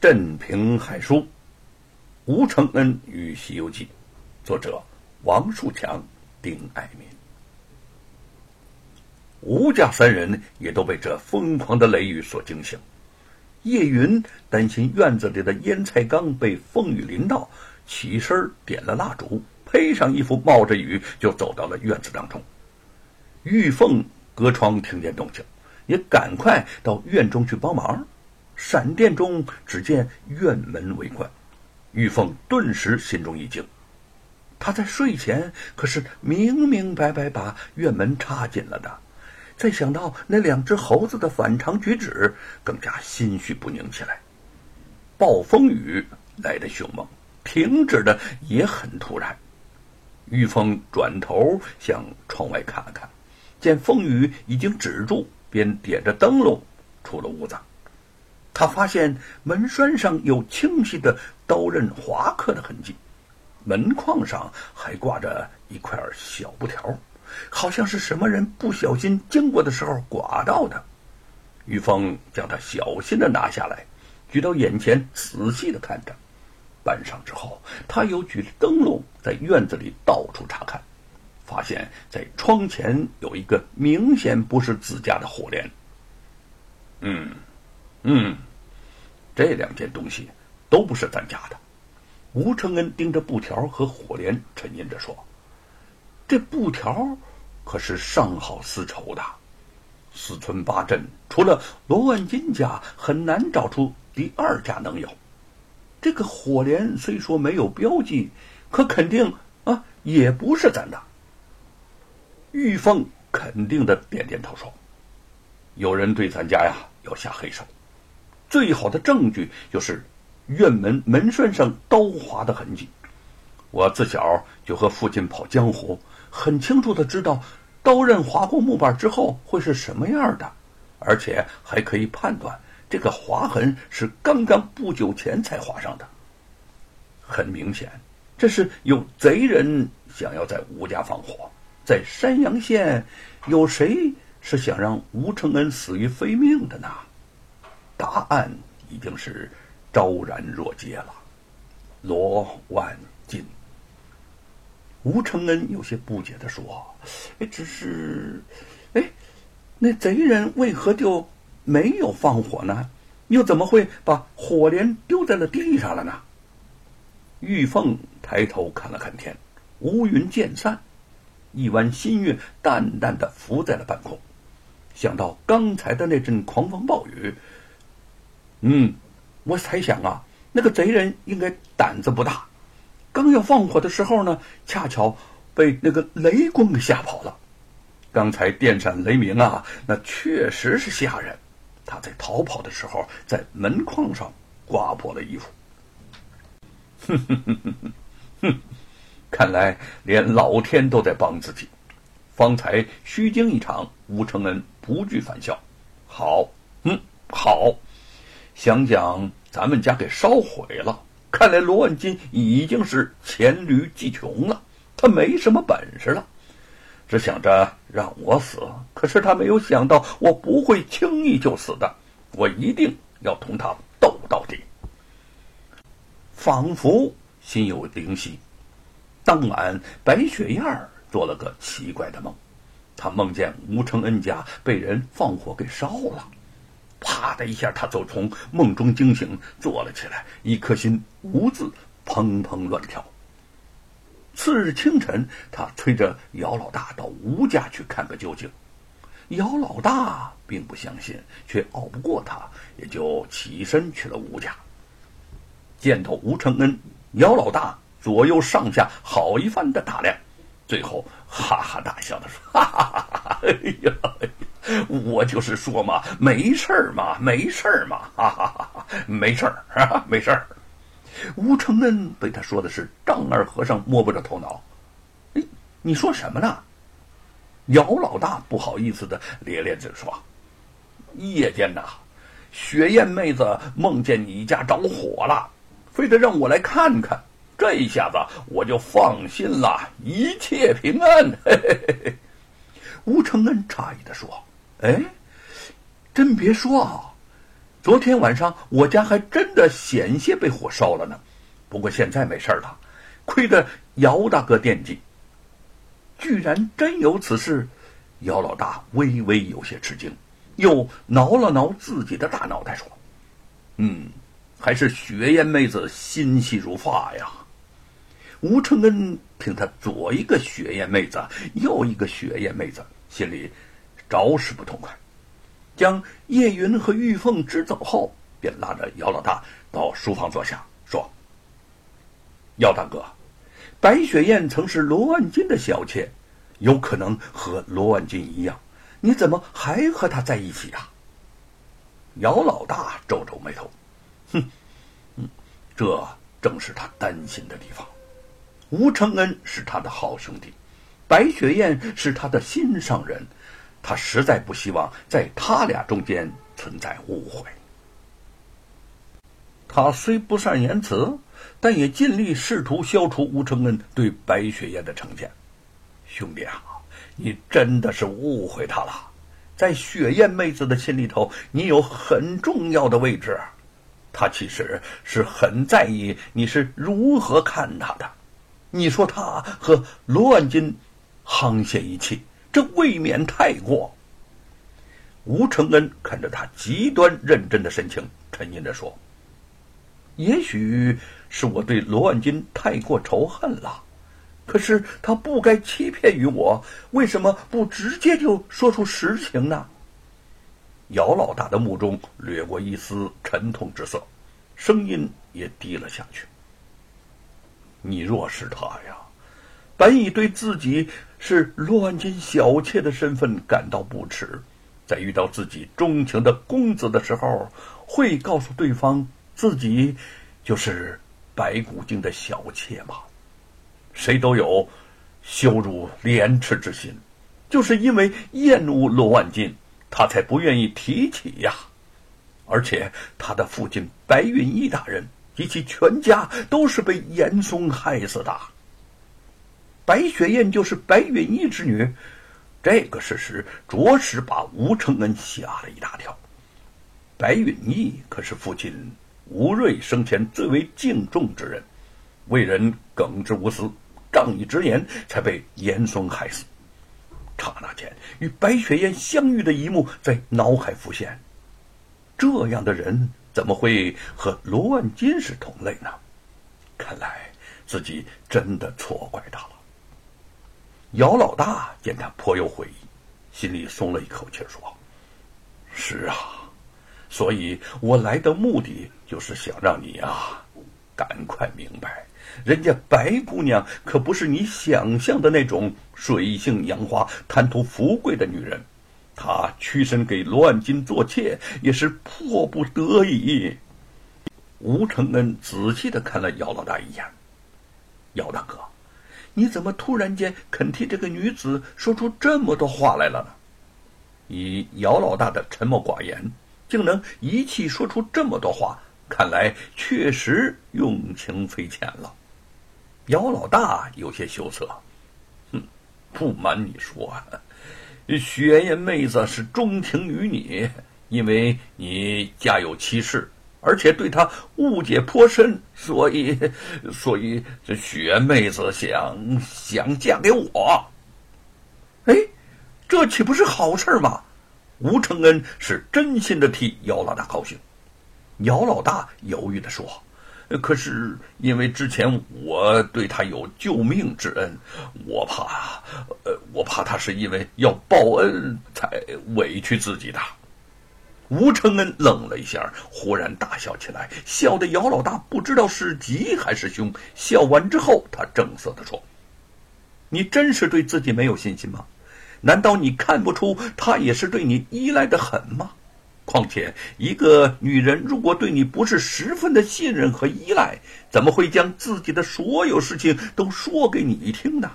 镇平海书，吴承恩与《西游记》，作者王树强、丁爱民。吴家三人也都被这疯狂的雷雨所惊醒。叶云担心院子里的腌菜缸被风雨淋到，起身点了蜡烛，披上衣服，冒着雨就走到了院子当中。玉凤隔窗听见动静，也赶快到院中去帮忙。闪电中，只见院门为关，玉凤顿时心中一惊。她在睡前可是明明白白把院门插紧了的。再想到那两只猴子的反常举止，更加心绪不宁起来。暴风雨来得凶猛，停止的也很突然。玉凤转头向窗外看了看，见风雨已经止住，便点着灯笼出了屋子。他发现门栓上有清晰的刀刃划刻的痕迹，门框上还挂着一块小布条。好像是什么人不小心经过的时候刮到的。玉峰将它小心的拿下来，举到眼前，仔细的看着。搬上之后，他又举着灯笼在院子里到处查看，发现在窗前有一个明显不是自家的火镰。嗯，嗯，这两件东西都不是咱家的。吴承恩盯着布条和火镰，沉吟着说。这布条可是上好丝绸的，四村八镇除了罗万金家，很难找出第二家能有。这个火镰虽说没有标记，可肯定啊也不是咱的。玉凤肯定的点点头说：“有人对咱家呀要下黑手，最好的证据就是院门门栓上刀划的痕迹。我自小就和父亲跑江湖。”很清楚的知道，刀刃划过木板之后会是什么样的，而且还可以判断这个划痕是刚刚不久前才划上的。很明显，这是有贼人想要在吴家放火。在山阳县，有谁是想让吴承恩死于非命的呢？答案已经是昭然若揭了。罗万金。吴承恩有些不解的说：“哎，只是，哎，那贼人为何就没有放火呢？又怎么会把火镰丢在了地上了呢？”玉凤抬头看了看天，乌云渐散，一弯新月淡淡的浮在了半空。想到刚才的那阵狂风暴雨，嗯，我猜想啊，那个贼人应该胆子不大。刚要放火的时候呢，恰巧被那个雷公给吓跑了。刚才电闪雷鸣啊，那确实是吓人。他在逃跑的时候，在门框上刮破了衣服。哼哼哼哼哼，哼，看来连老天都在帮自己。方才虚惊一场，吴承恩不惧反笑。好，嗯，好，想想咱们家给烧毁了。看来罗万金已经是黔驴技穷了，他没什么本事了，只想着让我死。可是他没有想到，我不会轻易就死的，我一定要同他斗到底。仿佛心有灵犀，当晚白雪燕儿做了个奇怪的梦，她梦见吴承恩家被人放火给烧了。啪的一下，他就从梦中惊醒，坐了起来，一颗心兀自砰砰乱跳。次日清晨，他催着姚老大到吴家去看个究竟。姚老大并不相信，却拗不过他，也就起身去了吴家。见到吴承恩，姚老大左右上下好一番的打量，最后哈哈大笑的说：“ 哈哈哈哈！哎呀！”我就是说嘛，没事儿嘛，没事儿嘛，哈哈哈哈，没事儿，没事儿。吴承恩被他说的是丈二和尚摸不着头脑。哎，你说什么呢？姚老大不好意思的咧咧嘴说：“夜间呐，雪雁妹子梦见你家着火了，非得让我来看看。这一下子我就放心了，一切平安。”嘿嘿嘿嘿。吴承恩诧异的说。哎，真别说啊，昨天晚上我家还真的险些被火烧了呢，不过现在没事了，亏得姚大哥惦记。居然真有此事，姚老大微微有些吃惊，又挠了挠自己的大脑袋说：“嗯，还是雪雁妹子心细如发呀。”吴承恩听他左一个雪雁妹子，右一个雪雁妹子，心里着实不痛快。将叶云和玉凤支走后，便拉着姚老大到书房坐下，说：“姚大哥，白雪燕曾是罗万金的小妾，有可能和罗万金一样，你怎么还和他在一起啊？”姚老大皱皱眉头，哼，嗯，这正是他担心的地方。吴承恩是他的好兄弟，白雪燕是他的心上人，他实在不希望在他俩中间存在误会。他虽不善言辞，但也尽力试图消除吴承恩对白雪燕的成见。兄弟啊，你真的是误会他了，在雪燕妹子的心里头，你有很重要的位置，他其实是很在意你是如何看他的。你说他和罗万金沆瀣一气，这未免太过。吴承恩看着他极端认真的神情，沉吟着说：“也许是我对罗万金太过仇恨了，可是他不该欺骗于我，为什么不直接就说出实情呢？”姚老大的目中掠过一丝沉痛之色，声音也低了下去。你若是他呀，本已对自己是罗万金小妾的身份感到不耻，在遇到自己钟情的公子的时候，会告诉对方自己就是白骨精的小妾吗？谁都有羞辱廉耻之心，就是因为厌恶罗万金，他才不愿意提起呀。而且他的父亲白云逸大人。及其全家都是被严嵩害死的。白雪燕就是白允逸之女，这个事实着实把吴承恩吓了一大跳。白允逸可是父亲吴瑞生前最为敬重之人，为人耿直无私、仗义直言，才被严嵩害死。刹那间，与白雪燕相遇的一幕在脑海浮现。这样的人。怎么会和罗万金是同类呢？看来自己真的错怪他了。姚老大见他颇有悔意，心里松了一口气，说：“是啊，所以我来的目的就是想让你啊，赶快明白，人家白姑娘可不是你想象的那种水性杨花、贪图富贵的女人。”她屈身给乱金做妾，也是迫不得已。吴承恩仔细的看了姚老大一眼，姚大哥，你怎么突然间肯替这个女子说出这么多话来了呢？以姚老大的沉默寡言，竟能一气说出这么多话，看来确实用情非浅了。姚老大有些羞涩，哼，不瞒你说。雪雁妹子是钟情于你，因为你家有妻室，而且对他误解颇深，所以，所以这雪妹子想想嫁给我。哎，这岂不是好事吗？吴承恩是真心的替姚老大高兴。姚老大犹豫的说。可是因为之前我对他有救命之恩，我怕，呃，我怕他是因为要报恩才委屈自己的。吴承恩愣了一下，忽然大笑起来，笑得姚老大不知道是吉还是凶。笑完之后，他正色的说：“你真是对自己没有信心吗？难道你看不出他也是对你依赖的很吗？”况且，一个女人如果对你不是十分的信任和依赖，怎么会将自己的所有事情都说给你听呢？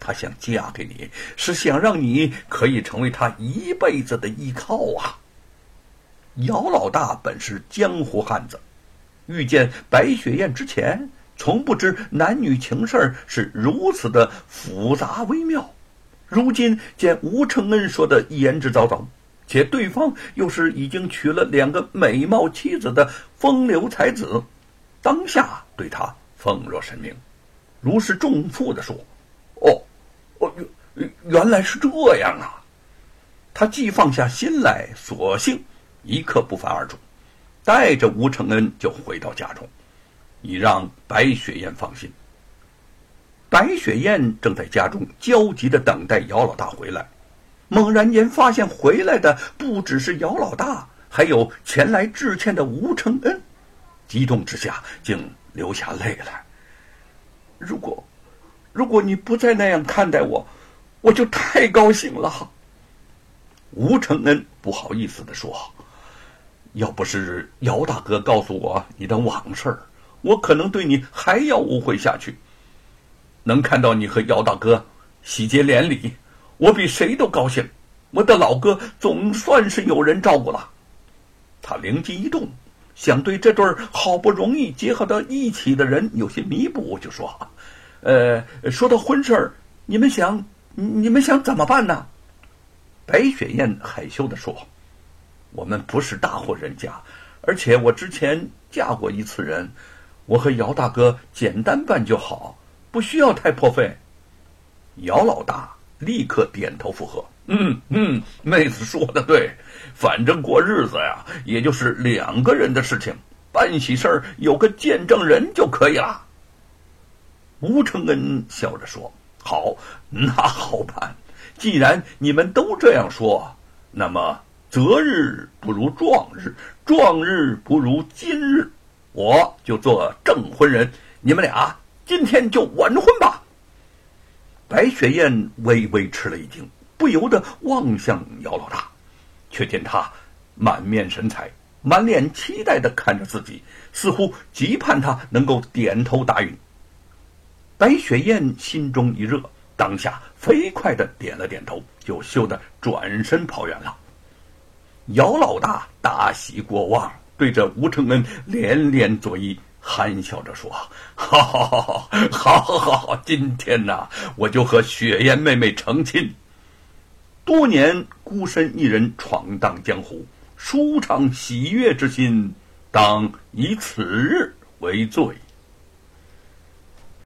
她想嫁给你，是想让你可以成为她一辈子的依靠啊！姚老大本是江湖汉子，遇见白雪燕之前，从不知男女情事是如此的复杂微妙。如今见吴承恩说的言之凿凿。且对方又是已经娶了两个美貌妻子的风流才子，当下对他奉若神明，如释重负的说：“哦，哦，原原来是这样啊！”他既放下心来，索性一刻不返而出，带着吴承恩就回到家中，以让白雪燕放心。白雪燕正在家中焦急的等待姚老大回来。猛然间发现回来的不只是姚老大，还有前来致歉的吴承恩，激动之下竟流下泪来。如果，如果你不再那样看待我，我就太高兴了。吴承恩不好意思的说：“要不是姚大哥告诉我你的往事，我可能对你还要误会下去。能看到你和姚大哥喜结连理。”我比谁都高兴，我的老哥总算是有人照顾了。他灵机一动，想对这对好不容易结合到一起的人有些弥补，就说：“呃，说到婚事儿你们想，你们想怎么办呢？”白雪燕害羞的说：“我们不是大户人家，而且我之前嫁过一次人，我和姚大哥简单办就好，不需要太破费。”姚老大。立刻点头附和。嗯嗯，妹子说的对，反正过日子呀，也就是两个人的事情，办喜事儿有个见证人就可以了。吴承恩笑着说：“好，那好办。既然你们都这样说，那么择日不如撞日，撞日不如今日，我就做证婚人，你们俩今天就完婚吧。”白雪燕微微吃了一惊，不由得望向姚老大，却见他满面神采，满脸期待的看着自己，似乎极盼他能够点头答应。白雪燕心中一热，当下飞快的点了点头，就羞得转身跑远了。姚老大大喜过望，对着吴承恩连连作揖。憨笑着说：“好，好，好，好，好，好，好，今天呐，我就和雪燕妹妹成亲。多年孤身一人闯荡江湖，舒畅喜悦之心，当以此日为最。”